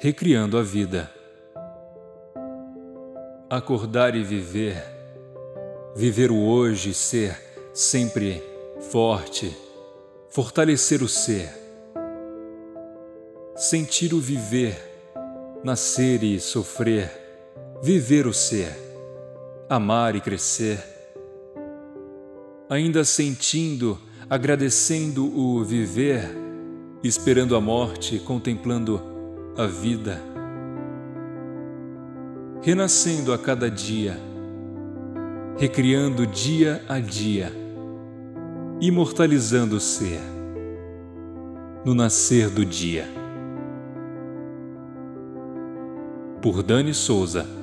Recriando a vida. Acordar e viver, viver o hoje, ser sempre forte, fortalecer o ser, sentir o viver, nascer e sofrer, viver o ser, amar e crescer, ainda sentindo, agradecendo o viver, esperando a morte, contemplando a vida, renascendo a cada dia, recriando dia a dia, imortalizando o ser no nascer do dia. Por Dani Souza